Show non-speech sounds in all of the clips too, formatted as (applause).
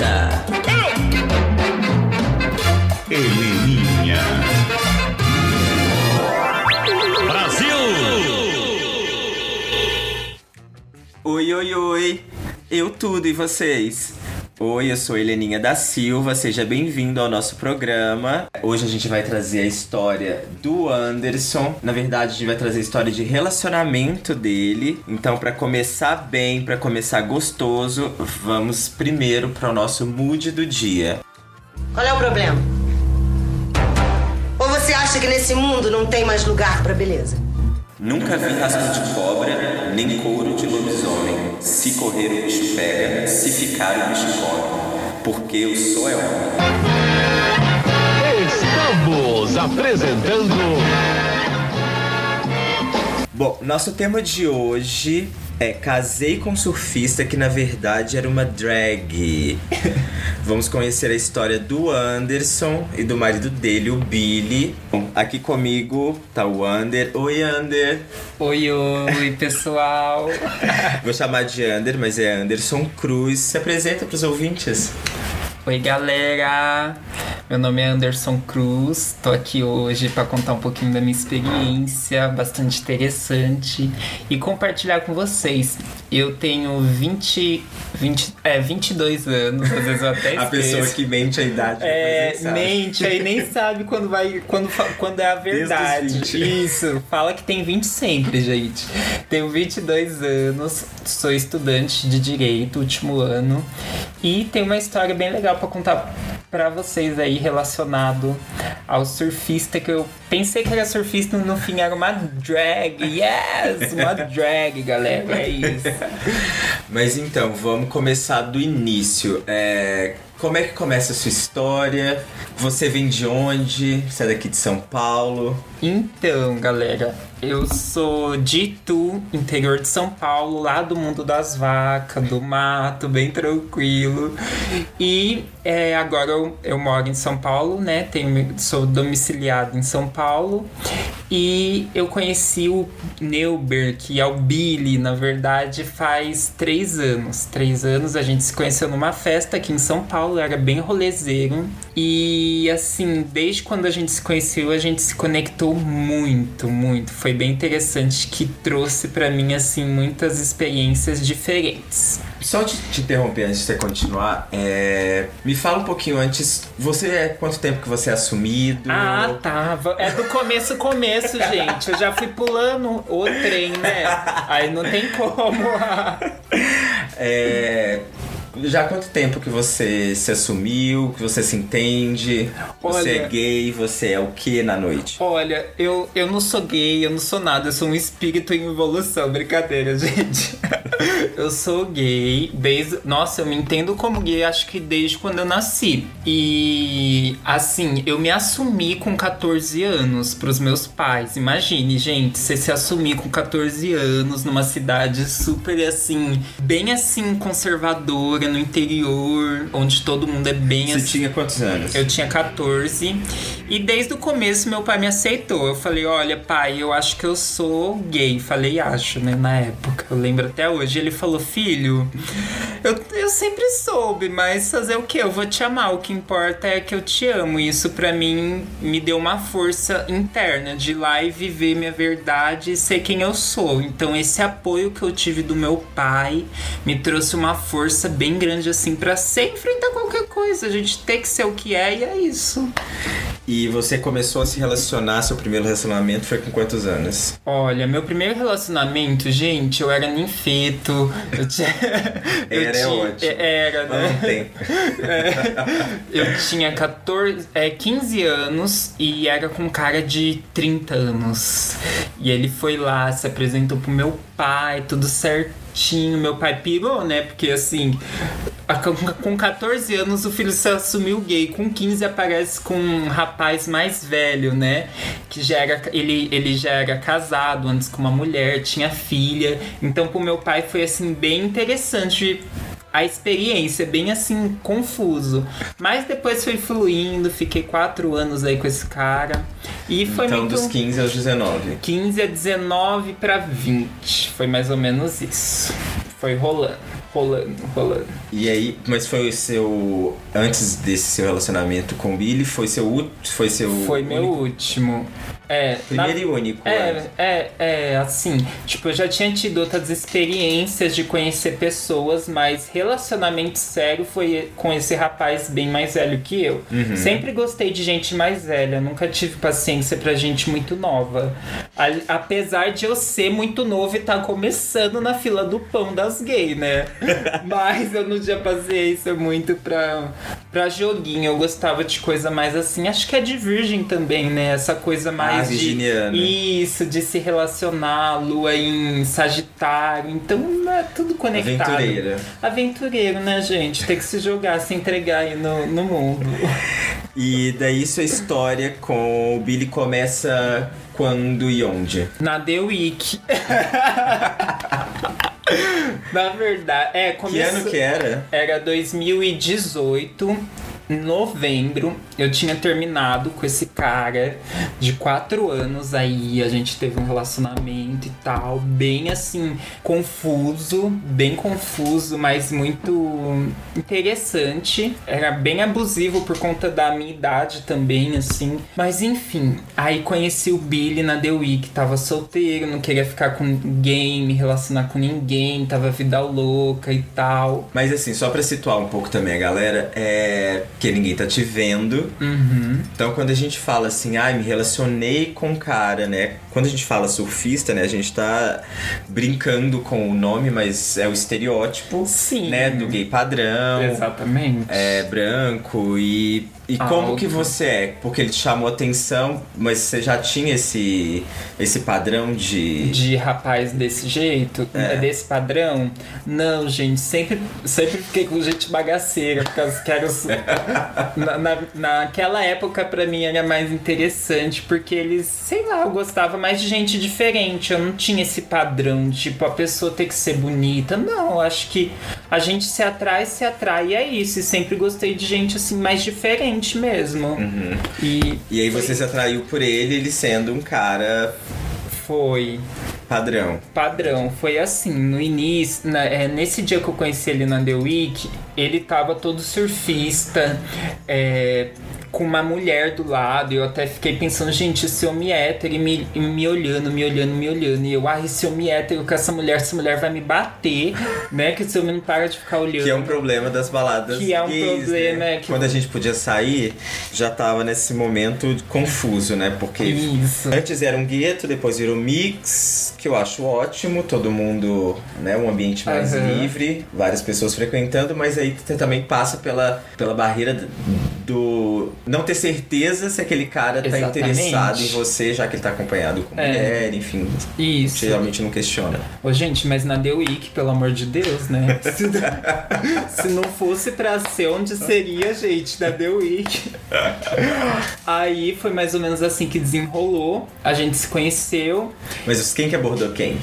apresenta. Heleninha. Brasil! Oi, oi, oi. Eu tudo e vocês? Oi, eu sou Heleninha da Silva, seja bem-vindo ao nosso programa. Hoje a gente vai trazer a história do Anderson. Na verdade, a gente vai trazer a história de relacionamento dele. Então, para começar bem, para começar gostoso, vamos primeiro para o nosso mood do dia. Qual é o problema? Ou você acha que nesse mundo não tem mais lugar pra beleza? Nunca vi rasgo de cobra, nem couro de lobisomem. Se correr o bicho pega, se ficar o bicho come. Porque eu sou é homem. Estamos apresentando Bom, nosso tema de hoje é Casei com surfista que na verdade era uma drag. (laughs) Vamos conhecer a história do Anderson e do marido dele, o Billy. Bom, aqui comigo tá o Ander. Oi, Ander. Oi, oi, pessoal. (laughs) Vou chamar de Ander, mas é Anderson Cruz. Se apresenta pros ouvintes. Oi, galera. Meu nome é Anderson Cruz. Tô aqui hoje para contar um pouquinho da minha experiência, bastante interessante, e compartilhar com vocês. Eu tenho 20, 20 é, 22 anos, às vezes eu até (laughs) A pessoa esqueço. que mente a idade. É, mente, aí nem (laughs) sabe quando vai. Quando, quando é a verdade. 20. Isso, fala que tem 20 sempre, gente. Tenho 22 anos, sou estudante de direito, último ano. E tem uma história bem legal pra contar pra vocês aí relacionado ao surfista que eu pensei que era surfista, no fim era uma drag. Yes! Uma (laughs) drag, galera. É isso. Mas então, vamos começar do início. É, como é que começa a sua história? Você vem de onde? Você é daqui de São Paulo? Então, galera, eu sou de Itu, interior de São Paulo, lá do mundo das vacas, do mato, bem tranquilo. E é, agora eu, eu moro em São Paulo, né? Tenho, sou domiciliado em São Paulo. E eu conheci o Neuber, que é o Billy, na verdade, faz três anos. Três anos a gente se conheceu numa festa aqui em São Paulo, era bem rolezeiro. E assim, desde quando a gente se conheceu, a gente se conectou muito, muito. Foi bem interessante que trouxe pra mim assim muitas experiências diferentes. Só te, te interromper antes de você continuar, é, me fala um pouquinho antes. Você é quanto tempo que você é assumido? Ah, tá. É do começo, começo, (laughs) gente. Eu já fui pulando o trem, né? Aí não tem como. É, já há quanto tempo que você se assumiu, que você se entende? Você Olha- é gay, você é o que na noite? Olha, eu, eu não sou gay, eu não sou nada, eu sou um espírito em evolução, (laughs) brincadeira, gente. eu sou gay desde. Nossa, eu me entendo como gay, acho que desde quando eu nasci. E assim, eu me assumi com 14 anos pros meus pais. Imagine, gente, você se assumir com 14 anos numa cidade super assim, bem assim, conservadora, no interior, onde todo mundo é bem Você assim. tinha quantos anos? Eu tinha 14 e desde o começo meu pai me aceitou. Eu falei: Olha, pai, eu acho que eu sou gay. Falei, acho, né? Na época. Eu lembro até hoje. Ele falou: Filho, eu, eu sempre soube, mas fazer o que? Eu vou te amar. O que importa é que eu te amo. E isso pra mim me deu uma força interna de ir lá e viver minha verdade e ser quem eu sou. Então, esse apoio que eu tive do meu pai me trouxe uma força bem grande assim pra ser enfrentar qualquer coisa. A gente tem que ser o que é e é isso. E você começou a se relacionar, seu primeiro relacionamento foi com quantos anos? Olha, meu primeiro relacionamento, gente, eu era ninfeto. Eu tinha. (laughs) eu Era, é tinha- ótimo. Era, né? Não tem. (laughs) Eu tinha 14, é, 15 anos e era com um cara de 30 anos. E ele foi lá, se apresentou pro meu pai, tudo certinho. Meu pai pirou, né? Porque assim, com 14 anos o filho se assumiu gay. Com 15 aparece com um rapaz mais velho, né? Que já era. Ele, ele já era casado antes com uma mulher, tinha filha. Então pro meu pai foi assim, bem interessante a experiência, bem assim, confuso. Mas depois foi fluindo, fiquei quatro anos aí com esse cara. E foi então, muito. dos 15 aos 19. 15 a 19 pra 20. Foi mais ou menos isso. Foi rolando. rolando, rolando. E aí, mas foi o seu. Antes desse seu relacionamento com o Billy, foi seu. ú- Foi seu. Foi meu único- último. É, na- Primeiro e único. É, é, é, assim, tipo, eu já tinha tido outras experiências de conhecer pessoas, mas relacionamento sério foi com esse rapaz bem mais velho que eu. Uhum. Sempre gostei de gente mais velha, nunca tive paciência pra gente muito nova. A- apesar de eu ser muito novo e tá começando na fila do pão das gays, né? (laughs) mas eu não tinha paciência muito pra, pra joguinho, eu gostava de coisa mais assim, acho que é de virgem também, né? Essa coisa mais Ah, de virginiana. isso, de se relacionar, lua em Sagitário, então é tudo conectado. Aventureira. Aventureiro, né, gente? Tem que se jogar, se entregar aí no, no mundo. E daí sua história com o Billy começa quando e onde? Na The Week. (laughs) Na verdade, é, Que começou... ano que era? Era 2018, em novembro. Eu tinha terminado com esse cara de quatro anos aí. A gente teve um relacionamento e tal. Bem assim, confuso. Bem confuso, mas muito interessante. Era bem abusivo por conta da minha idade também, assim. Mas enfim, aí conheci o Billy na The Week. Tava solteiro, não queria ficar com ninguém, me relacionar com ninguém. Tava vida louca e tal. Mas assim, só pra situar um pouco também a galera, é que ninguém tá te vendo. Uhum. Então quando a gente fala assim, ai, me relacionei com um cara, né? Quando a gente fala surfista, né, a gente tá brincando com o nome, mas é o estereótipo, Sim. né, do gay padrão. Exatamente. É branco e e Ah, como que você é? Porque ele te chamou atenção, mas você já tinha esse esse padrão de De rapaz desse jeito, É. desse padrão. Não, gente, sempre, sempre fiquei com gente bagaceira, porque eu quero. na, na- naquela época, pra mim, era mais interessante, porque eles, sei lá, eu gostava mais de gente diferente. Eu não tinha esse padrão, tipo, a pessoa ter que ser bonita. Não, eu acho que a gente se atrai, se atrai, e é isso. E sempre gostei de gente, assim, mais diferente mesmo. Uhum. E E aí você se atraiu por ele, ele sendo um cara foi. padrão. padrão. Foi assim, no início, na- é, nesse dia que eu conheci ele na The Week, ele tava todo surfista, é, com uma mulher do lado. Eu até fiquei pensando, gente, esse homem hétero e me, me olhando, me olhando, me olhando. E eu, ah, esse homem hétero com essa mulher, essa mulher vai me bater, né? Que esse homem não para de ficar olhando. Que é um problema das baladas Que é um gays, problema, né? é que- Quando a gente podia sair, já tava nesse momento confuso, né? Porque Isso. antes era um gueto, depois virou mix, que eu acho ótimo, todo mundo, né? Um ambiente mais Aham. livre, várias pessoas frequentando, mas aí você também passa pela, pela barreira do não ter certeza se aquele cara tá Exatamente. interessado em você, já que ele tá acompanhado com É. mulher, enfim. Isso. Geralmente não questiona. Ô, gente, mas na The Week, pelo amor de Deus, né? (laughs) Se, se não fosse pra ser onde seria, gente, na The Week. Aí foi mais ou menos assim que desenrolou. A gente se conheceu. Mas quem que abordou quem?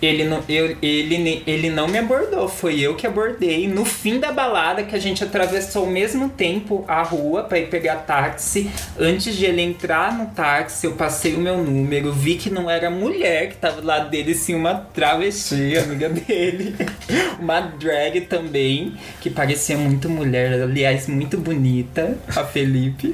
Ele não, eu, ele, ele não me abordou, foi eu que abordei. No fim da balada, que a gente atravessou ao mesmo tempo a rua pra ir pegar táxi. Antes de ele entrar no táxi, eu passei o meu número, vi que não era mulher que tava do lado dele, sim uma travesti, amiga dele. (laughs) Uma drag também, que parecia muito mulher, aliás, muito bonita, a Felipe.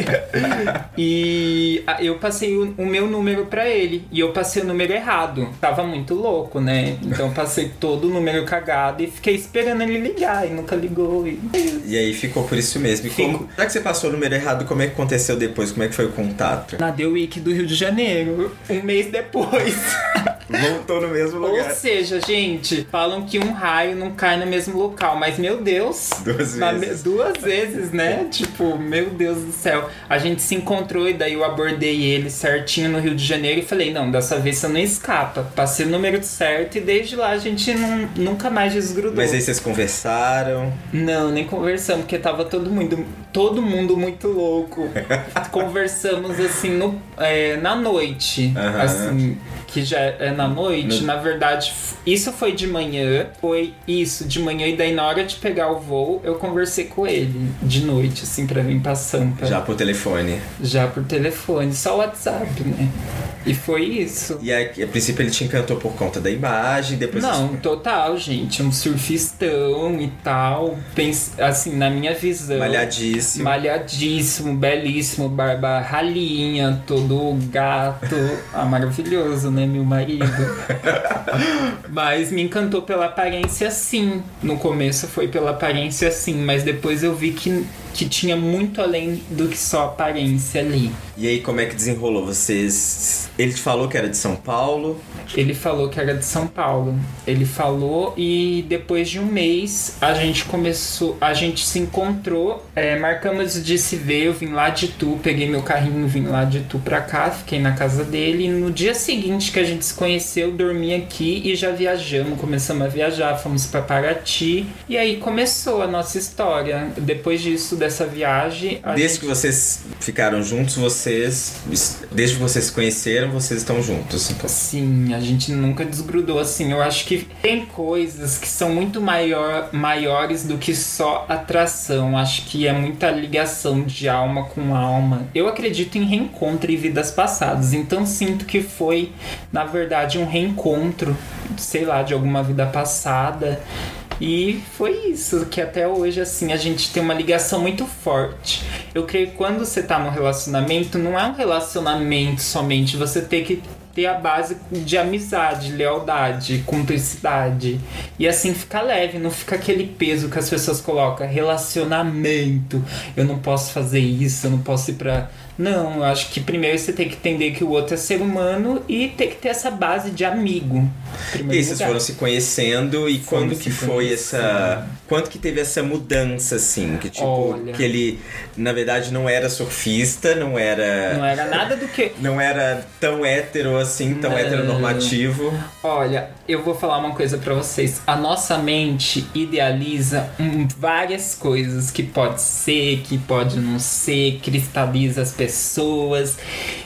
E eu passei o, o meu número pra ele. E eu passei o número errado. Tava muito louco, né? Então eu passei todo o número cagado e fiquei esperando ele ligar. E nunca ligou. E... E aí ficou por isso mesmo. Como, já que você passou o número errado, como é que aconteceu depois? Como é que foi o contato? Na The Week do Rio de Janeiro. Um mês depois. (laughs) Voltou no mesmo Ou lugar. seja, gente, falam que um raio não cai no mesmo local. Mas, meu Deus. Duas vezes. me- duas vezes, né? Tipo, meu Deus do céu. A gente se encontrou e daí eu abordei ele certinho no Rio de Janeiro e falei, não, dessa vez você não escapa. Passei o número certo e desde lá a gente não, nunca mais desgrudou. Mas aí vocês conversaram. Não, nem conversamos, porque tava todo mundo, todo mundo muito louco. (laughs) Conversamos assim no, é, na noite. Aham. Assim, que já é na noite. No- Na verdade, isso foi de manhã. Foi isso, de manhã. E daí, na hora de pegar o voo, eu conversei com ele de noite, assim, pra vir pra Sampa. Já por telefone. Já por telefone, só WhatsApp, né? E foi isso. E aí, a princípio ele te encantou por conta da imagem, depois Não, total, gente. Um surfistão e tal. Assim, na minha visão. malhadíssimo. Malhadíssimo, belíssimo, barba ralinha, todo gato. Ah, maravilhoso, né, meu marido? (laughs) mas me encantou pela aparência sim. No começo foi pela aparência sim, mas depois eu vi que, que tinha muito além do que só aparência ali. E aí, como é que desenrolou? Vocês. Ele falou que era de São Paulo. Ele falou que era de São Paulo. Ele falou e depois de um mês a gente começou, a gente se encontrou, é, marcamos de se ver. Eu vim lá de Tu, peguei meu carrinho, vim lá de Tu pra cá, fiquei na casa dele. E no dia seguinte que a gente se conheceu, dormi aqui e já viajamos, começamos a viajar, fomos pra Paraty e aí começou a nossa história. Depois disso, dessa viagem, Desde gente- que vocês ficaram juntos, vocês. Desde que vocês se conheceram, vocês estão juntos. Então. Sim, a gente nunca desgrudou assim. Eu acho que tem coisas que são muito maior, maiores do que só atração. Acho que é muita ligação de alma com alma. Eu acredito em reencontro e vidas passadas, então sinto que foi, na verdade, um reencontro, sei lá, de alguma vida passada. E foi isso, que até hoje, assim, a gente tem uma ligação muito forte. Eu creio que quando você tá num relacionamento, não é um relacionamento somente, você tem que ter a base de amizade, lealdade, cumplicidade. E assim fica leve, não fica aquele peso que as pessoas colocam, relacionamento. Eu não posso fazer isso, eu não posso ir pra. Não, eu acho que primeiro você tem que entender que o outro é ser humano e tem que ter essa base de amigo. E vocês lugar. foram se conhecendo e quando que foi essa. Quando que teve essa mudança, assim? Que tipo, Olha. que ele, na verdade, não era surfista, não era. Não era nada do que. (laughs) Não era tão hétero assim, tão Não. heteronormativo. Olha, eu vou falar uma coisa pra vocês. A nossa mente idealiza várias coisas que pode ser, que pode não ser, cristaliza as pessoas.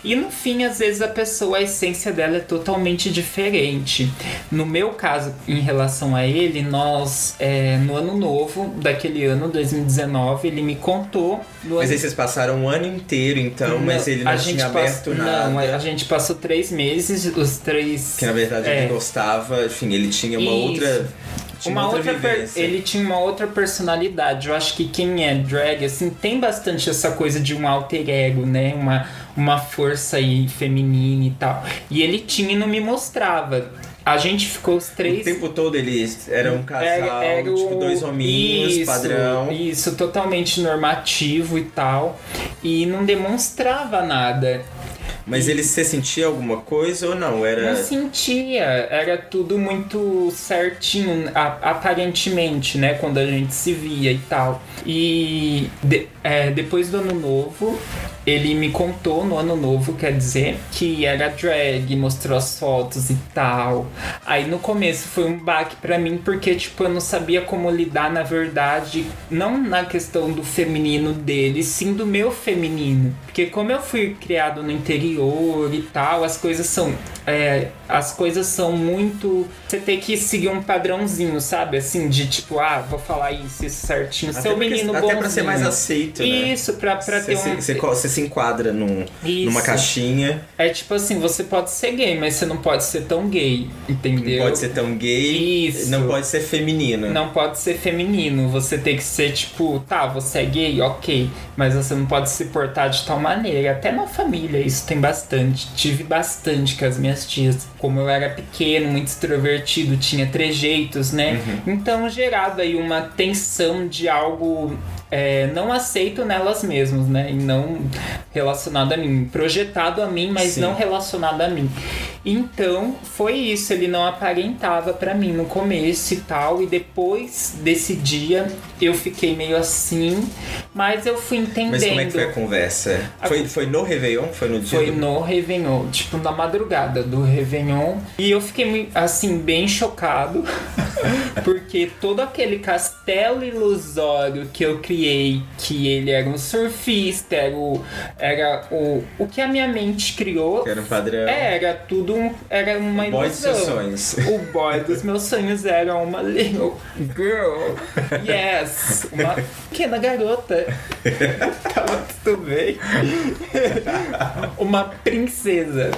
E no fim, às vezes a pessoa, a essência dela é totalmente diferente. No meu caso, em relação a ele, nós, é, no ano novo daquele ano, 2019, ele me contou. Mas aí vocês passaram um ano inteiro, então, mas ele não a gente tinha passou- aberto nada. Não, a gente passou três meses, os três. Que na verdade É. ele gostava, enfim, ele tinha uma Isso. outra. Tinha uma outra, per- vivência. ele tinha uma outra personalidade. Eu acho que quem é drag assim tem bastante essa coisa de um alter ego, né? Uma uma força aí feminina e tal. E ele tinha e não me mostrava. A gente ficou os O três tempo todo eles eram um casal, era- era tipo, o- dois hominhos, isso, padrão. Isso, totalmente normativo e tal. E não demonstrava nada. Mas ele se sentia alguma coisa ou não? Era. Não sentia, era tudo muito certinho, aparentemente, né? Quando a gente se via e tal. E de- é, depois do ano novo, ele me contou no ano novo, quer dizer, que era drag, mostrou as fotos e tal. Aí no começo foi um baque pra mim, porque tipo, eu não sabia como lidar, na verdade, não na questão do feminino dele, sim do meu feminino. Porque como eu fui criado no interior e tal, as coisas são. é, as coisas são muito. Você tem que seguir um padrãozinho, sabe? Assim, de tipo, ah, vou falar isso, isso certinho. Até Seu porque- menino até bonzinho. pra ser mais aceito, né? Isso, pra, pra Você ter um. você se enquadra num, Isso. numa caixinha, É tipo assim, você pode ser gay, mas você não pode ser tão gay, entendeu? não pode ser tão gay, Isso. não pode ser feminino. Não pode ser feminino, você tem que ser tipo, tá, você é gay, ok, mas você não pode se portar de tal maneira. Até na família isso tem bastante. Tive bastante com as minhas tias. Como eu era pequeno, muito extrovertido, tinha trejeitos, né? Então gerava aí uma tensão de algo é, não aceito nelas mesmas, né? E não relacionado a mim. Projetado a mim, mas Sim. não relacionado a mim. Então, foi isso. Ele não aparentava pra mim no começo e tal. E depois desse dia, eu fiquei meio assim. Mas eu fui entendendo. Mas como é que foi a conversa? A Foi, foi no Réveillon? Foi no dia Foi do... no Réveillon, tipo na madrugada do Réveillon. E eu fiquei assim, bem chocado. (laughs) porque todo aquele castelo ilusório que eu criei, que ele era um surfista, era o, era o, o que a minha mente criou. Que era um padrão. É, era tudo um, era uma O boy dos seus ilusão. sonhos. O boy dos meus sonhos era uma little girl. (laughs) Yes, uma pequena garota. (laughs) Tava tudo bem. uma princesa.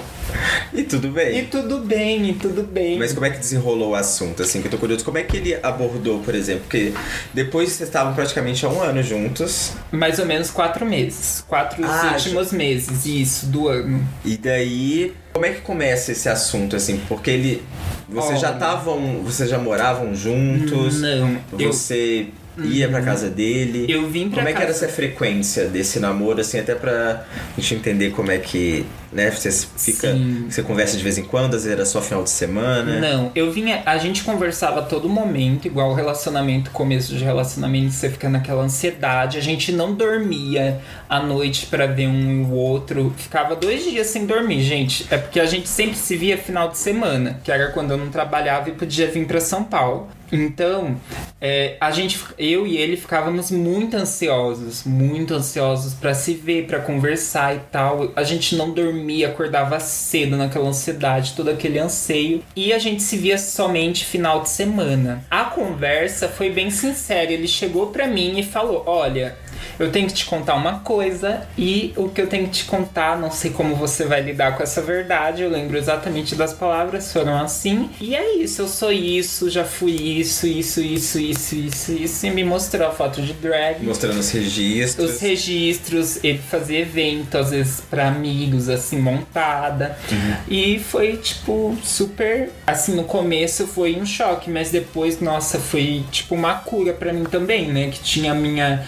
E tudo bem. E tudo bem, e tudo bem. Mas como é que desenrolou o assunto, assim? Que eu tô curioso. Como é que ele abordou, por exemplo? Porque depois vocês estavam praticamente há um ano juntos. Mais ou menos quatro meses. Quatro Ah, últimos meses, isso, do ano. E daí, como é que começa esse assunto, assim? Porque ele. Vocês já Olha. estavam. Vocês já moravam juntos? Não, eu, Você ia pra casa dele? eu vim pra Como é que era casa- essa frequência desse namoro, assim, até pra gente entender como é que, né, você fica, Sim. você conversa de vez em quando, às vezes era só final de semana. Não, eu vinha. A gente conversava a todo momento, igual o relacionamento, começo de relacionamento, você fica naquela ansiedade. A gente não dormia à noite pra ver um e o outro. Ficava dois dias sem dormir, gente. É porque a gente sempre se via final de semana, que era quando eu não trabalhava e podia vir pra São Paulo. Então, é, a gente, eu e ele ficávamos muito ansiosos, muito ansiosos pra se ver, pra conversar e tal. A gente não dormia, acordava cedo naquela ansiedade, todo aquele anseio. E a gente se via somente final de semana. A conversa foi bem sincera. Ele chegou pra mim e falou: Olha, eu tenho que te contar uma coisa e o que eu tenho que te contar, não sei como você vai lidar com essa verdade. Eu lembro exatamente das palavras, foram assim. E é isso, eu sou isso, já fui isso, isso, isso, isso, isso, isso. E me mostrou a foto de drag. Mostrando os registros. Os registros, ele fazia evento, às vezes pra amigos, assim, montada. E foi, tipo, super. Assim, no começo foi um choque, mas depois, nossa, foi, tipo, uma cura pra mim também, né? Que tinha a minha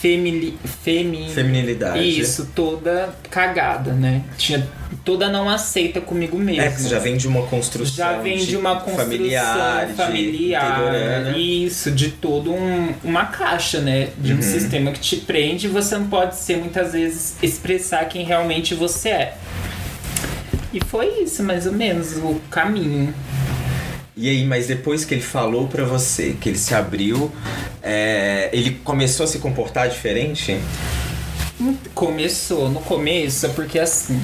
femili... femi... Feminilidade. Isso, toda cagada, né? Tinha toda não aceita comigo mesmo. É, que você já vem de uma construção. Já vem de uma construção familiar, familiar, de isso, de todo um, uma caixa, né? De Uhum. um sistema que te prende e você não pode ser muitas vezes expressar quem realmente você é. E foi isso, mais ou menos, o caminho. E aí, mas depois que ele falou pra você, que ele se abriu, é, ele começou a se comportar diferente? Começou, no começo, porque assim.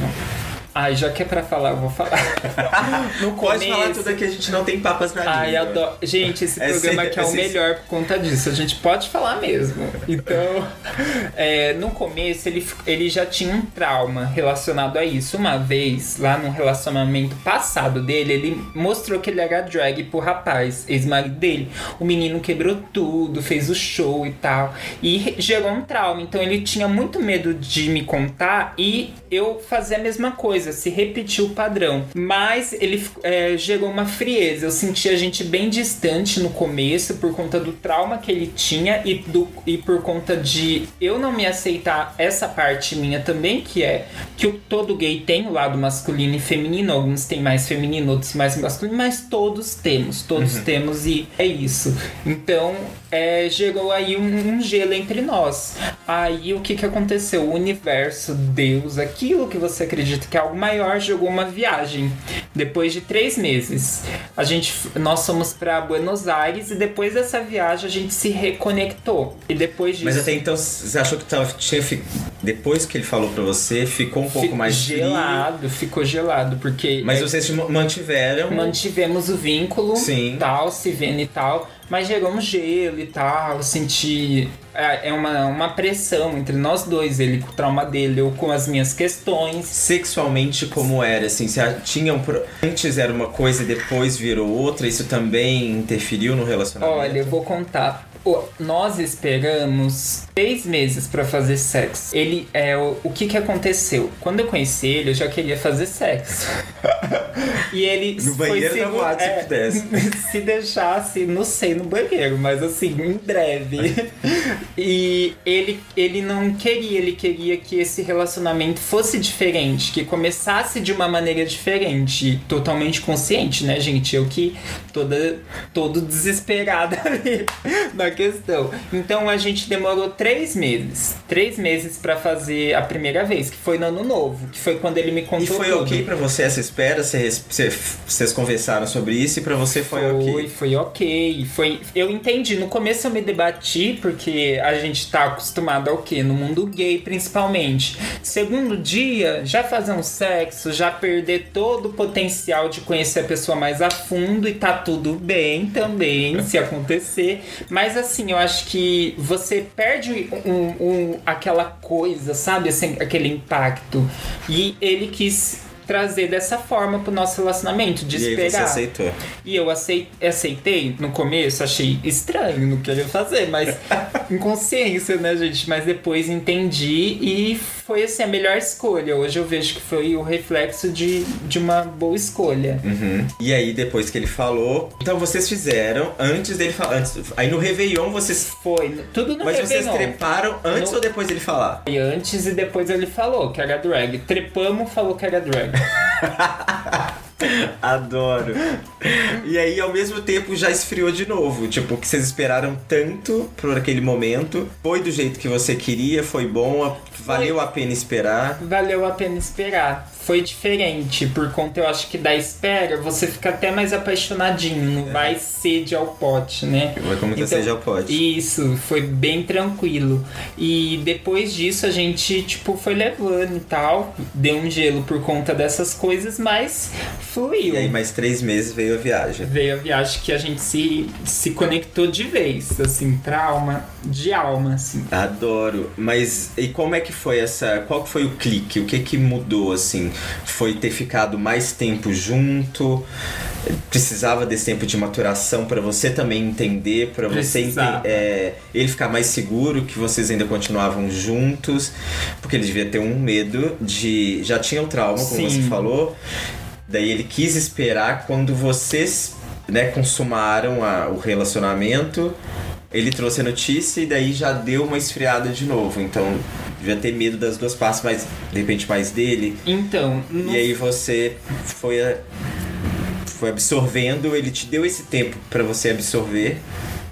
Ai, já que é pra falar, eu vou falar. (laughs) No Pode falar começo- tudo aqui, a gente não tem papas na Ai, língua. adoro. Gente, esse É programa sempre- aqui é o é sempre- melhor por conta disso. A gente pode falar mesmo. Então, (laughs) é, no começo, ele, ele já tinha um trauma relacionado a isso. Uma vez, lá num relacionamento passado dele, ele mostrou que ele era drag pro rapaz, ex-marido dele. O menino quebrou tudo, fez o show e tal. E gerou um trauma. Então, ele tinha muito medo de me contar e eu fazer a mesma coisa, se repetir o padrão. Mas ele é, gerou uma frieza. Eu senti a gente bem distante no começo por conta do trauma que ele tinha e, do, e por conta de eu não me aceitar essa parte minha também, que é que o, todo gay tem o lado masculino e feminino. Alguns têm mais feminino, outros mais masculino, mas todos temos, todos temos e é isso. Então, é, gerou aí um, um gelo entre nós. Aí o que que aconteceu? O universo, Deus, aquilo que você acredita que é algo maior, jogou uma viagem. Depois de três meses, a gente, nós fomos para Buenos Aires e depois dessa viagem a gente se reconectou. E depois disso, Mas até então, você achou que tava, tinha, depois que ele falou pra você, ficou um pouco mais frio? gelado, ficou gelado porque Mas é, vocês mantiveram. mantivemos o vínculo, Sim. tal, se vendo e tal, mas gerou um gelo e tal, senti é é uma, uma pressão entre nós dois, ele com o trauma dele, eu com as minhas questões. Sexualmente, como era? Assim, você tinha um Antes era uma coisa e depois virou outra, isso também interferiu no relacionamento? Olha, eu vou contar. Nós esperamos três meses pra fazer sexo. Ele é o, o que que aconteceu? Quando eu conheci ele, eu já queria fazer sexo. e ele No foi banheiro da segu- boate, se é, pudesse. (laughs) se deixasse, não sei, no banheiro, mas assim, em breve. e ele, ele não queria, ele queria que esse relacionamento fosse diferente, que começasse de uma maneira diferente, totalmente consciente, né, gente? Eu que toda todo desesperada (laughs) ali na questão. Então a gente demorou três meses, três meses pra fazer a primeira vez, que foi no ano novo, que foi quando ele me contou E foi tudo. ok pra você essa espera? Vocês conversaram sobre isso e pra você foi, Foi, ok? foi ok. Foi, eu entendi. No começo eu me debati, porque a gente tá acostumado ao quê? No mundo gay, principalmente. Segundo dia, já fazer um sexo, já perder todo o potencial de conhecer a pessoa mais a fundo e tá tudo bem também, se acontecer. Mas assim, eu acho que você perde um, um- aquela coisa, sabe? Assim, aquele impacto. E ele quis trazer dessa forma pro nosso relacionamento, de E esperar. você aceitou. E eu acei- aceitei no começo, achei estranho, não queria fazer, mas (laughs) inconsciência, né, gente? Mas depois entendi e foi assim a melhor escolha. Hoje eu vejo que foi o reflexo de, de uma boa escolha. Uhum. E aí, depois que ele falou. Então vocês fizeram antes dele falar. Antes, aí no Réveillon vocês. Foi tudo no Mas vocês Réveillon. treparam antes No- ou depois dele falar? E antes e depois ele falou que era drag. Trepamos, falou que era drag. (laughs) (laughs) Adoro. E aí, ao mesmo tempo, já esfriou de novo. Tipo, que vocês esperaram tanto por aquele momento. Foi do jeito que você queria, foi bom, valeu a pena esperar. Valeu a pena esperar. Foi diferente, por conta, eu acho que da espera, você fica até mais apaixonadinho, não vai sede ao pote, né? Vai com muita sede ao pote. Isso, foi bem tranquilo. E depois disso a gente, tipo, foi levando e tal. Deu um gelo por conta dessas coisas, mas fluiu. E aí, mais três meses veio a viagem. Veio a viagem que a gente se, se conectou de vez, assim, trauma de alma, assim. Adoro. Mas e como é que foi essa. Qual foi o clique? O que que mudou, assim? Foi ter ficado mais tempo junto? Precisava desse tempo de maturação pra você também entender, pra você ente- é, ele ficar mais seguro que vocês ainda continuavam juntos, porque ele devia ter um medo de. Já tinha o trauma, como Sim. você falou. Daí ele quis esperar quando vocês né, consumaram a- o relacionamento. Ele trouxe a notícia e daí já deu uma esfriada de novo. Então, devia ter medo das duas partes, mas de repente mais dele. Então, E aí você foi, foi absorvendo, ele te deu esse tempo pra você absorver.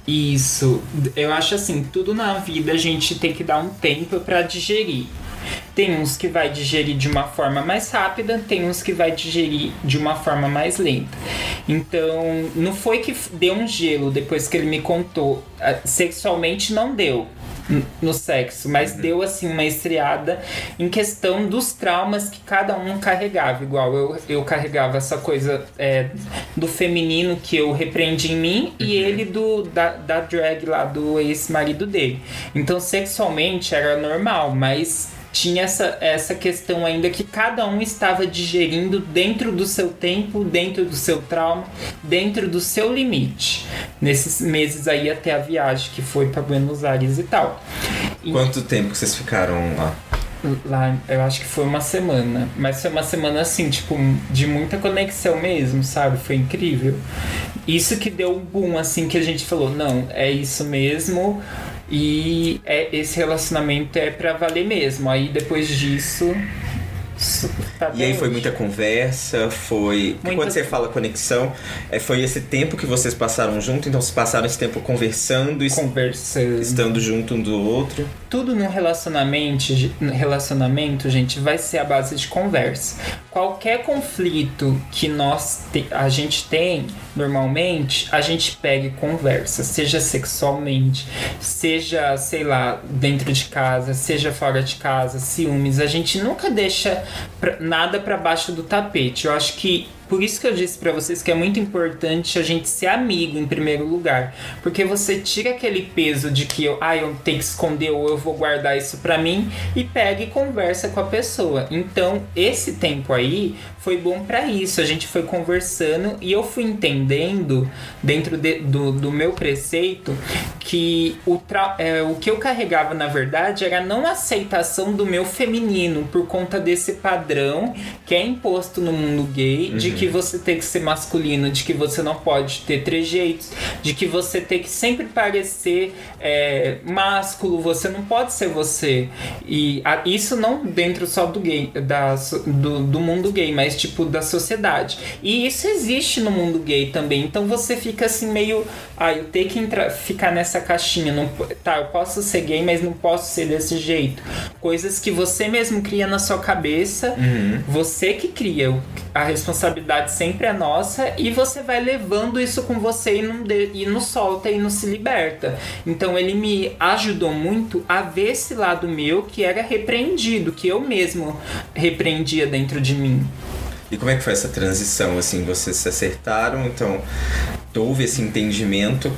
Isso, eu acho assim, tudo na vida a gente tem que dar um tempo pra digerir. Tem uns que vai digerir de uma forma mais rápida, tem uns que vai digerir de uma forma mais lenta. Então, não foi que deu um gelo depois que ele me contou. Ah, Sexualmente não deu no sexo, mas deu assim uma estreada em questão dos traumas que cada um carregava. Igual eu, eu carregava essa coisa é, do feminino que eu repreendi em mim e ele do da, da drag lá do ex-marido dele. Então sexualmente era normal, mas tinha essa, essa questão ainda que cada um estava digerindo dentro do seu tempo, dentro do seu trauma, dentro do seu limite. Nesses meses aí até a viagem que foi para Buenos Aires e tal. E Quanto tempo que vocês ficaram lá? lá, eu acho que foi uma semana, mas foi uma semana assim, tipo, de muita conexão mesmo, sabe? Foi incrível. Isso que deu um boom assim que a gente falou, não, é isso mesmo. E é, esse relacionamento é pra valer mesmo. Aí depois disso. Tá E aí foi muita conversa, foi. Porque Muita- quando você fala conexão, é, foi esse tempo que vocês passaram junto, então vocês passaram esse tempo conversando e conversando. estando junto um do outro. Tudo no relacionamento, relacionamento, gente, vai ser a base de conversa. Qualquer conflito que nós te- a gente tem normalmente, a gente pega e conversa, seja sexualmente, seja, sei lá, dentro de casa, seja fora de casa, ciúmes, a gente nunca deixa pra- nada pra baixo do tapete. Eu acho que por isso que eu disse pra vocês que é muito importante a gente ser amigo em primeiro lugar, porque você tira aquele peso de que eu, ah, eu tenho que esconder ou eu vou guardar isso pra mim e pega e conversa com a pessoa. Então, esse tempo aí foi bom pra isso. A gente foi conversando e eu fui entendendo dentro de- do, do meu preceito que o, é, o que eu carregava na verdade era não aceitação do meu feminino por conta desse padrão que é imposto no mundo gay de que você tem que ser masculino, de que você não pode ter trejeitos, de que você tem que sempre parecer é, másculo, você não pode ser você. E a- isso não dentro só do gay, da, do, do mundo gay, mas tipo da sociedade. E isso existe no mundo gay também. Então você fica assim meio, ah, eu tenho que entrar, ficar nessa caixinha, não, tá, eu posso ser gay, mas não posso ser desse jeito. Coisas que você mesmo cria na sua cabeça, você que cria. A responsabilidade sempre é nossa e você vai levando isso com você e não, de- e não solta e não se liberta. Então ele me ajudou muito a ver esse lado meu que era repreendido, que eu mesmo repreendia dentro de mim. E como é que foi essa transição? Assim, vocês se acertaram, então houve esse entendimento,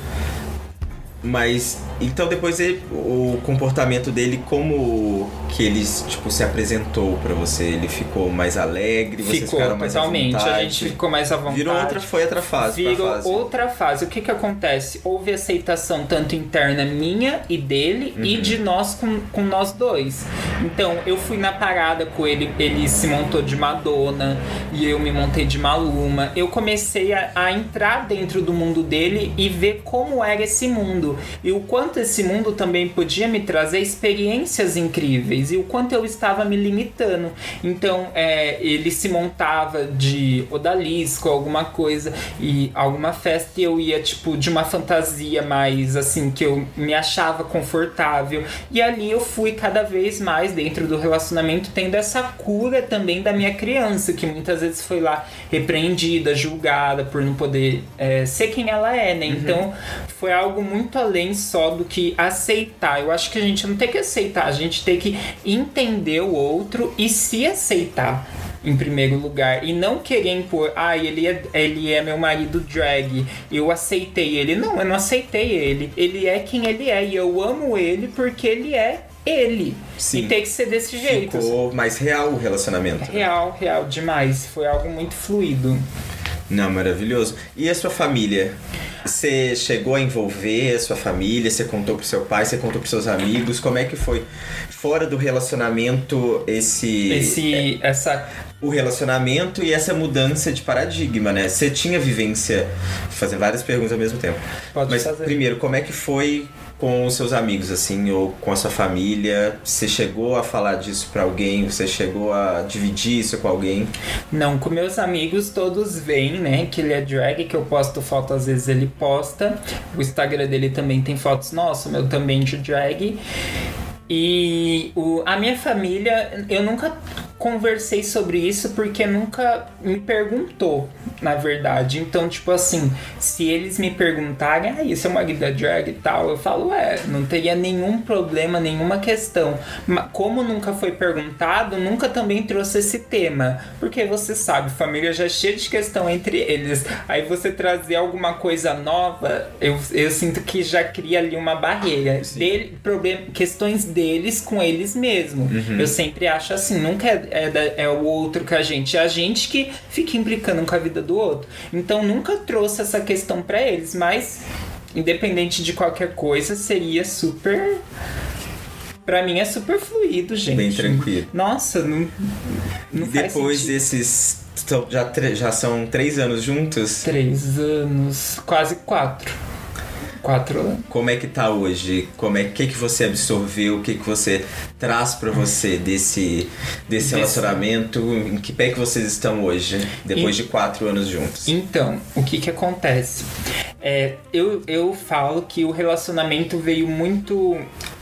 mas Então depois ele- o comportamento dele, como que ele tipo, se apresentou pra você? Ele ficou mais alegre, vocês ficou ficaram mais totalmente. à vontade? A gente ficou mais à vontade. Virou outra, foi outra fase. Virou fase. outra fase. O que que acontece? Houve aceitação tanto interna minha e dele Uhum. e de nós com, com nós dois. Então, eu fui na parada com ele, ele se montou de Madonna e eu me montei de Maluma. Eu comecei a, a entrar dentro do mundo dele e ver como era esse mundo. E o quanto esse mundo também podia me trazer experiências incríveis e o quanto eu estava me limitando. Então, é, ele se montava de odalisco, alguma coisa, e alguma festa e eu ia, tipo, de uma fantasia mais assim, que eu me achava confortável. E ali eu fui cada vez mais dentro do relacionamento, tendo essa cura também da minha criança, que muitas vezes foi lá repreendida, julgada por não poder é, ser quem ela é, né? Então foi algo muito além só do que aceitar. Eu acho que a gente não tem que aceitar, a gente tem que entender o outro e se aceitar em primeiro lugar e não querer impor, ah, ele é, ele é meu marido drag, eu aceitei ele. Não, eu não aceitei ele. Ele é quem ele é e eu amo ele porque ele é ele. Sim. E tem que ser desse jeito. Ficou mais real o relacionamento. Real, real demais. Foi algo muito fluido. Não, maravilhoso. E a sua família? Você chegou a envolver a sua família? Você contou pro seu pai? Você contou pros seus amigos? Como é que foi? Fora do relacionamento, esse... Esse, essa O relacionamento e essa mudança de paradigma, né? Você tinha vivência... Vou fazer várias perguntas ao mesmo tempo. Pode Mas, fazer. primeiro, como é que foi com os seus amigos, assim, ou com a sua família? Você chegou a falar disso pra alguém? Você chegou a dividir isso com alguém? Não, com meus amigos todos veem, né, que ele é drag, que eu posto foto, às vezes ele posta. O Instagram dele também tem fotos, nossa, o meu também de drag. E o, a minha família, eu nunca conversei sobre isso porque nunca me perguntou, na verdade. Então, tipo assim, se eles me perguntarem, ah, isso é uma guida drag e tal, eu falo, é, não teria nenhum problema, nenhuma questão. Mas como nunca foi perguntado, nunca também trouxe esse tema. Porque você sabe, família já é cheia de questão entre eles. Aí você trazer alguma coisa nova, eu, eu sinto que já cria ali uma barreira. Dele, problem, questões deles com eles mesmos. Eu sempre acho assim, nunca é, é, da- é o outro que a gente, é a gente que fica implicando com a vida do outro. Então nunca trouxe essa questão pra eles, mas independente de qualquer coisa, seria super. Pra mim é super fluido, gente. Bem tranquilo. Nossa, não. não Depois desses... Já, já são três anos juntos? Três anos, quase quatro. Quatro anos. Como é que tá hoje? Como é que que você absorveu? O que que você traz pra você desse desse relacionamento? Em que pé que vocês estão hoje? Depois E- de quatro anos juntos? Então, o que que acontece? É, eu, eu falo que o relacionamento veio muito.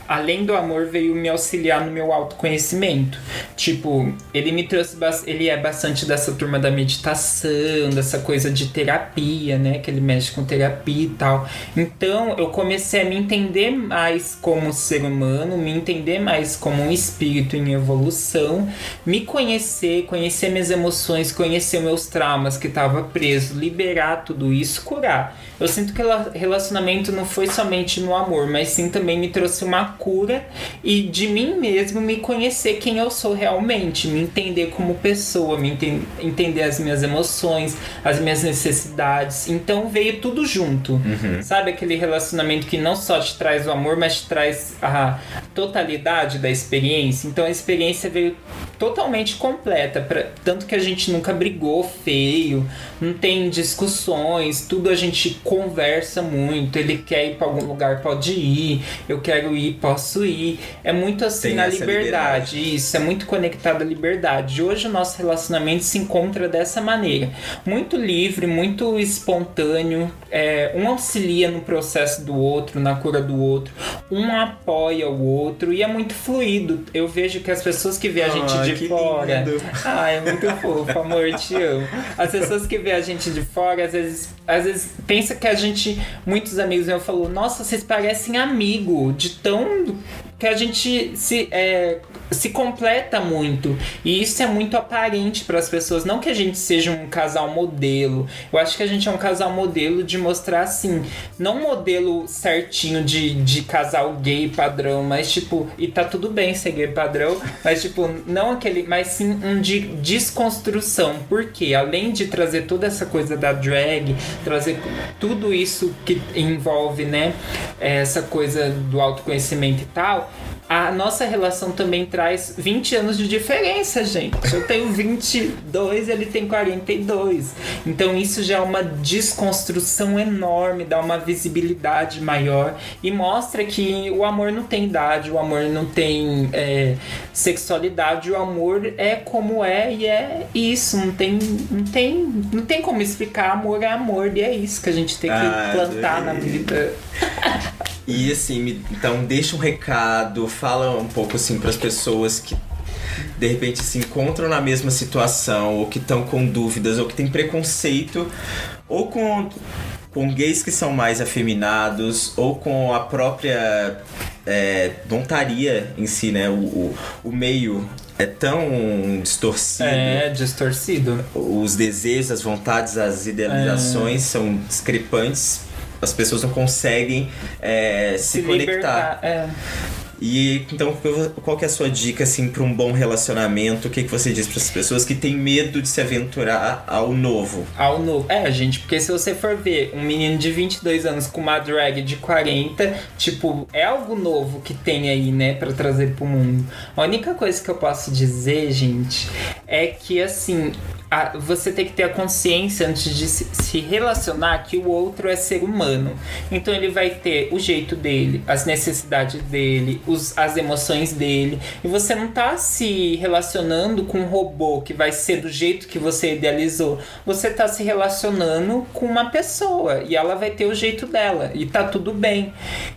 Além do amor, veio me auxiliar no meu autoconhecimento. Tipo, ele me trouxe. Ele é bastante dessa turma da meditação, dessa coisa de terapia, né? Que ele mexe com terapia e tal. Então, eu comecei a me entender mais como ser humano, me entender mais como um espírito em evolução, me conhecer, conhecer minhas emoções, conhecer meus traumas que estava preso, liberar tudo isso, curar. Eu sinto que o relacionamento não foi somente no amor, mas sim também me trouxe uma cura e de mim mesmo me conhecer quem eu sou realmente, me entender como pessoa, me enten- entender as minhas emoções, as minhas necessidades. Então veio tudo junto. Sabe aquele relacionamento que não só te traz o amor, mas te traz a totalidade da experiência? Então a experiência veio totalmente completa, pra, tanto que a gente nunca brigou feio, não tem discussões, tudo a gente conversa muito. Ele quer ir para algum lugar, pode ir. Eu quero ir, posso ir. É muito assim Tem na essa liberdade. Isso, é muito conectado à liberdade. Hoje o nosso relacionamento se encontra dessa maneira. Muito livre, muito espontâneo. É, um auxilia no processo do outro, na cura do outro. Um apoia o outro e é muito fluido. Eu vejo que as pessoas que vêem a gente Ai, de fora. lindo. Ah, é muito fofo, amor, te amo. As pessoas que vêem a gente de fora, às vezes, às vezes pensa que a gente. Muitos amigos meus falaram, nossa, vocês parecem amigo, de tão. Que a gente se. É, se completa muito. E isso é muito aparente para as pessoas. Não que a gente seja um casal modelo. Eu acho que a gente é um casal modelo de mostrar assim, não modelo certinho de, de casal gay padrão, mas tipo, e tá tudo bem ser gay padrão, mas tipo, não aquele, mas sim um de desconstrução. Porque além de trazer toda essa coisa da drag, trazer tudo isso que envolve, né, essa coisa do autoconhecimento e tal, a nossa relação também traz 20 anos de diferença, gente. Eu tenho 22, ele tem 42. Então isso já é uma desconstrução enorme, dá uma visibilidade maior e mostra que o amor não tem idade, o amor não tem é, sexualidade, o amor é como é e é isso. Não tem, não tem, não tem como explicar. Amor é amor e é isso que a gente tem que Ah, plantar na vida. (laughs) E assim, me- então deixa um recado, fala um pouco assim para as pessoas que de repente se encontram na mesma situação, ou que estão com dúvidas, ou que têm preconceito, ou com, com gays que são mais afeminados, ou com a própria é, montaria em si, né? O, o, o meio é tão distorcido É distorcido. os desejos, as vontades, as idealizações são discrepantes. As pessoas não conseguem é, se, conectar. libertar. É. E então, qual que é a sua dica assim para um bom relacionamento? O que, que você diz para as pessoas que têm medo de se aventurar ao novo? Ao novo. É, gente, porque se você for ver um menino de 22 anos com uma drag de 40, tipo, é algo novo que tem aí, né, pra trazer pro mundo. A única coisa que eu posso dizer, gente, é que assim. A- você tem que ter a consciência antes de se, se relacionar que o outro é ser humano. Então ele vai ter o jeito dele, as necessidades dele, os, as emoções dele. E você não tá se relacionando com um robô que vai ser do jeito que você idealizou. Você tá se relacionando com uma pessoa e ela vai ter o jeito dela. E tá tudo bem.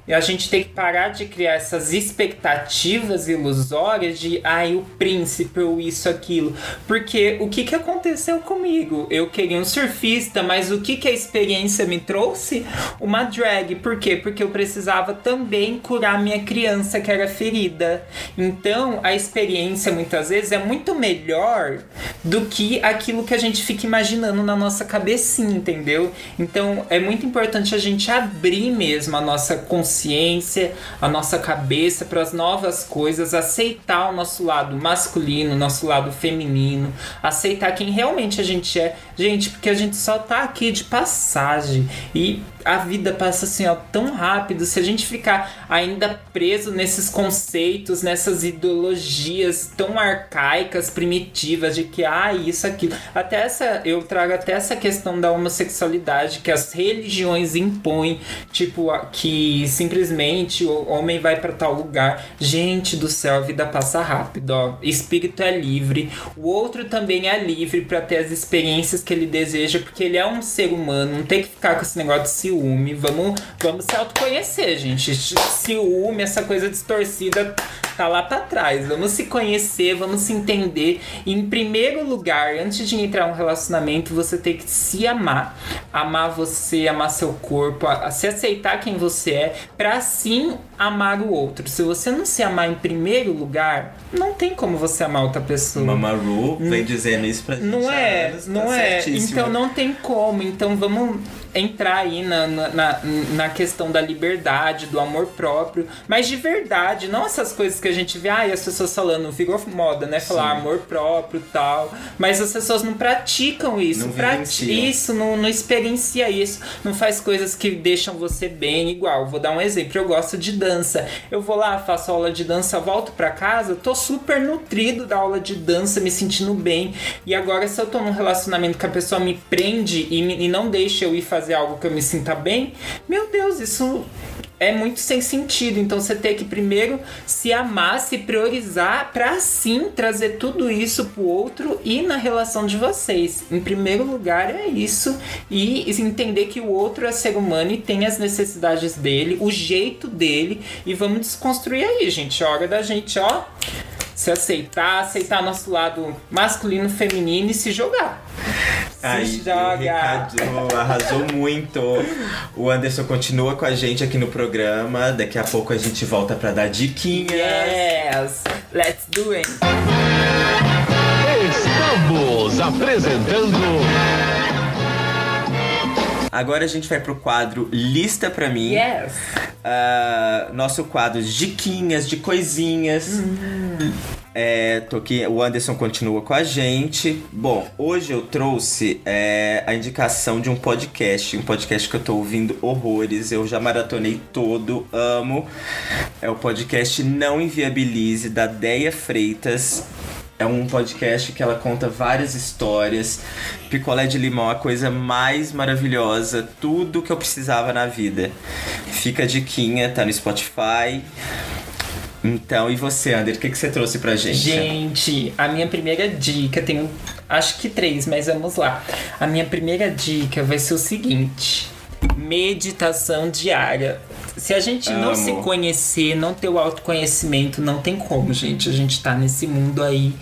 E a gente tem que parar de criar essas expectativas ilusórias de ai, o príncipe ou isso, aquilo. Porque o que, que aconteceu comigo? Eu queria um surfista, mas o que, que a experiência me trouxe? Uma drag. Por quê? Porque eu precisava também curar minha criança que era ferida. Então, a experiência muitas vezes é muito melhor do que aquilo que a gente fica imaginando na nossa cabecinha, entendeu? Então, é muito importante a gente abrir mesmo a nossa consciência, a nossa cabeça para as novas coisas, aceitar o nosso lado masculino, nosso lado feminino, aceitar quem realmente a gente é. Gente, porque a gente só tá aqui de passagem e a vida passa assim, ó, tão rápido. Se a gente ficar ainda preso nesses conceitos, nessas ideologias tão arcaicas, primitivas, de que, ah, isso, aquilo. Até essa, eu trago até essa questão da homossexualidade que as religiões impõem, tipo, que simplesmente o homem vai para tal lugar. Gente do céu, a vida passa rápido, ó. Espírito é livre, o outro também é livre para ter as experiências que ele deseja, porque ele é um ser humano, não tem que ficar com esse negócio de ciúme. Vamos, vamos se autoconhecer, gente. Ciúme, essa coisa distorcida tá lá pra trás. Vamos se conhecer, vamos se entender. E, em primeiro lugar, antes de entrar em um relacionamento, você tem que se amar. Amar você, amar seu corpo, a, a se aceitar quem você é, pra assim amar o outro. Se você não se amar em primeiro lugar, não tem como você amar outra pessoa. Mamaru vem dizendo isso pra gente. Não há é, anos, tá não é. certíssimo. Então não tem como. Então vamos entrar aí na, na, na, questão da liberdade, do amor próprio, mas de verdade, não essas coisas que a gente vê, ai, as pessoas falando, virou moda, né? Falar amor próprio e tal. Mas as pessoas não praticam isso. Não Prati- vivenciam. isso, não, não experiencia isso, não faz coisas que deixam você bem igual. Vou dar um exemplo, eu gosto de dança. Eu vou lá, faço aula de dança, volto pra casa, tô super nutrido da aula de dança, me sentindo bem. E agora, se eu tô num relacionamento que a pessoa me prende e, me- e não deixa eu ir fazer algo que eu me sinta bem, meu Deus, isso é muito sem sentido. Então você tem que primeiro se amar, se priorizar pra assim trazer tudo isso pro outro e na relação de vocês. Em primeiro lugar é isso e entender que o outro é ser humano e tem as necessidades dele, o jeito dele e vamos desconstruir aí, gente. É hora da gente, ó, se aceitar, aceitar nosso lado masculino, feminino e se jogar. Aí, joga. arrasou muito. O Anderson continua com a gente aqui no programa. Daqui a pouco a gente volta pra dar diquinhas. Yes, let's do it. Estamos apresentando Agora a gente vai pro quadro Lista pra mim. Yes. Ah, nosso quadro Diquinhas de coisinhas. É, tô aqui, o Anderson continua com a gente. Bom, hoje eu trouxe é, a indicação de um podcast, um podcast que eu tô ouvindo horrores. Eu já maratonei todo, amo. É o podcast Não Inviabilize, da Deia Freitas. É um podcast que ela conta várias histórias. Picolé de limão é a coisa mais maravilhosa. Tudo que eu precisava na vida. Fica a diquinha, tá no Spotify. Então, e você, Ander, o que, que você trouxe pra gente? Gente, a minha primeira dica, tenho acho que três, mas vamos lá. A minha primeira dica vai ser o seguinte: meditação diária. Se a gente não Amo. se conhecer, não ter o autoconhecimento, não tem como, gente. A gente tá nesse mundo aí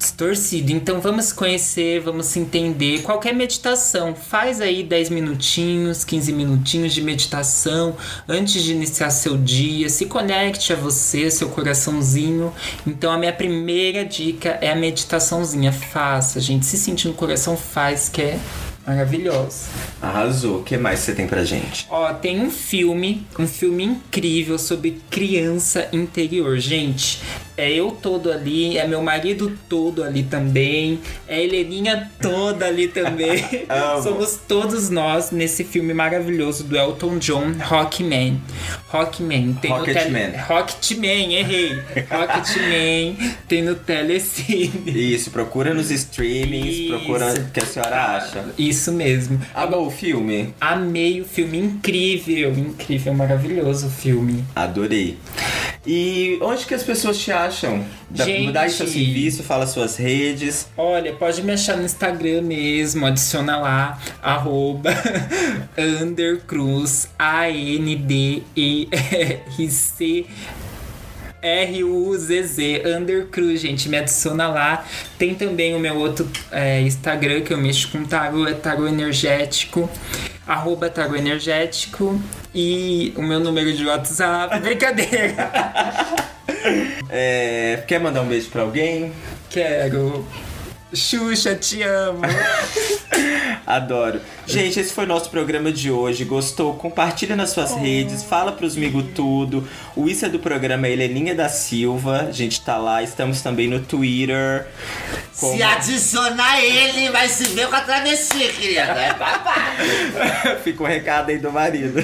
distorcido. Então vamos se conhecer, vamos se entender. Qualquer meditação, faz aí 10 minutinhos, 15 minutinhos de meditação antes de iniciar seu dia. Se conecte a você, seu coraçãozinho. Então a minha primeira dica é a meditaçãozinha. Faça, gente. Se sentir no coração, faz, que é maravilhoso. Arrasou. O que mais você tem pra gente? Ó, tem um filme, um filme incrível sobre criança interior. Gente, é eu todo ali, é meu marido todo ali também, é a Heleninha toda ali também. (laughs) Somos todos nós nesse filme maravilhoso do Elton John, Rockman. Rockman. Tem no Rocketman. tele... Rocketman, errei. Rocketman tem no Telecine. Isso, procura nos streamings, Isso. procura o que a senhora acha. Isso mesmo. Amou o filme? Amei o filme, incrível, incrível, maravilhoso o filme. Adorei. E onde que as pessoas te acham? Dá, Gente. dá seu serviço, fala suas redes. Olha, pode me achar no Instagram mesmo, adiciona lá, arroba (laughs) undercruz, A-N-D-E-R-C R-U-Z-Z, Undercruz, gente, me adiciona lá. Tem também o meu outro é, Instagram que eu mexo com tarô, é tarô energético, arroba tarô energético. E o meu número de WhatsApp, (laughs) brincadeira! (laughs) É, quer mandar um beijo pra alguém? Quero. Xuxa, te amo! (laughs) Adoro. Gente, esse foi o nosso programa de hoje. Gostou? Compartilha nas suas redes, fala pros amigos tudo. O Isso é do programa é Heleninha da Silva. A gente tá lá, estamos também no Twitter. Como- Se adicionar ele, vai se ver com a travessia, querida. É babado. (laughs) Fica o recado aí do marido.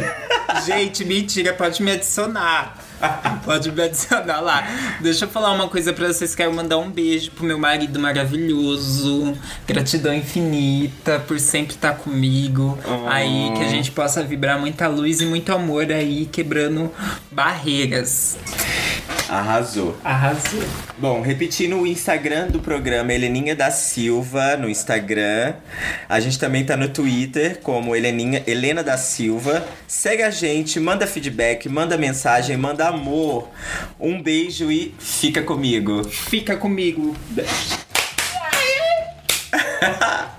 Gente, mentira, pode me adicionar. (laughs) Pode me adicionar lá. Deixa eu falar uma coisa pra vocês. Quero mandar um beijo pro meu marido maravilhoso. Gratidão infinita por sempre estar comigo. Aí que a gente possa vibrar muita luz e muito amor aí, quebrando barreiras. Arrasou. Arrasou. Bom, repetindo o Instagram do programa Heleninha da Silva no Instagram. A gente também tá no Twitter como Heleninha, Helena da Silva. Segue a gente, manda feedback, manda mensagem, manda amor. Um beijo e fica comigo. Fica comigo. (laughs)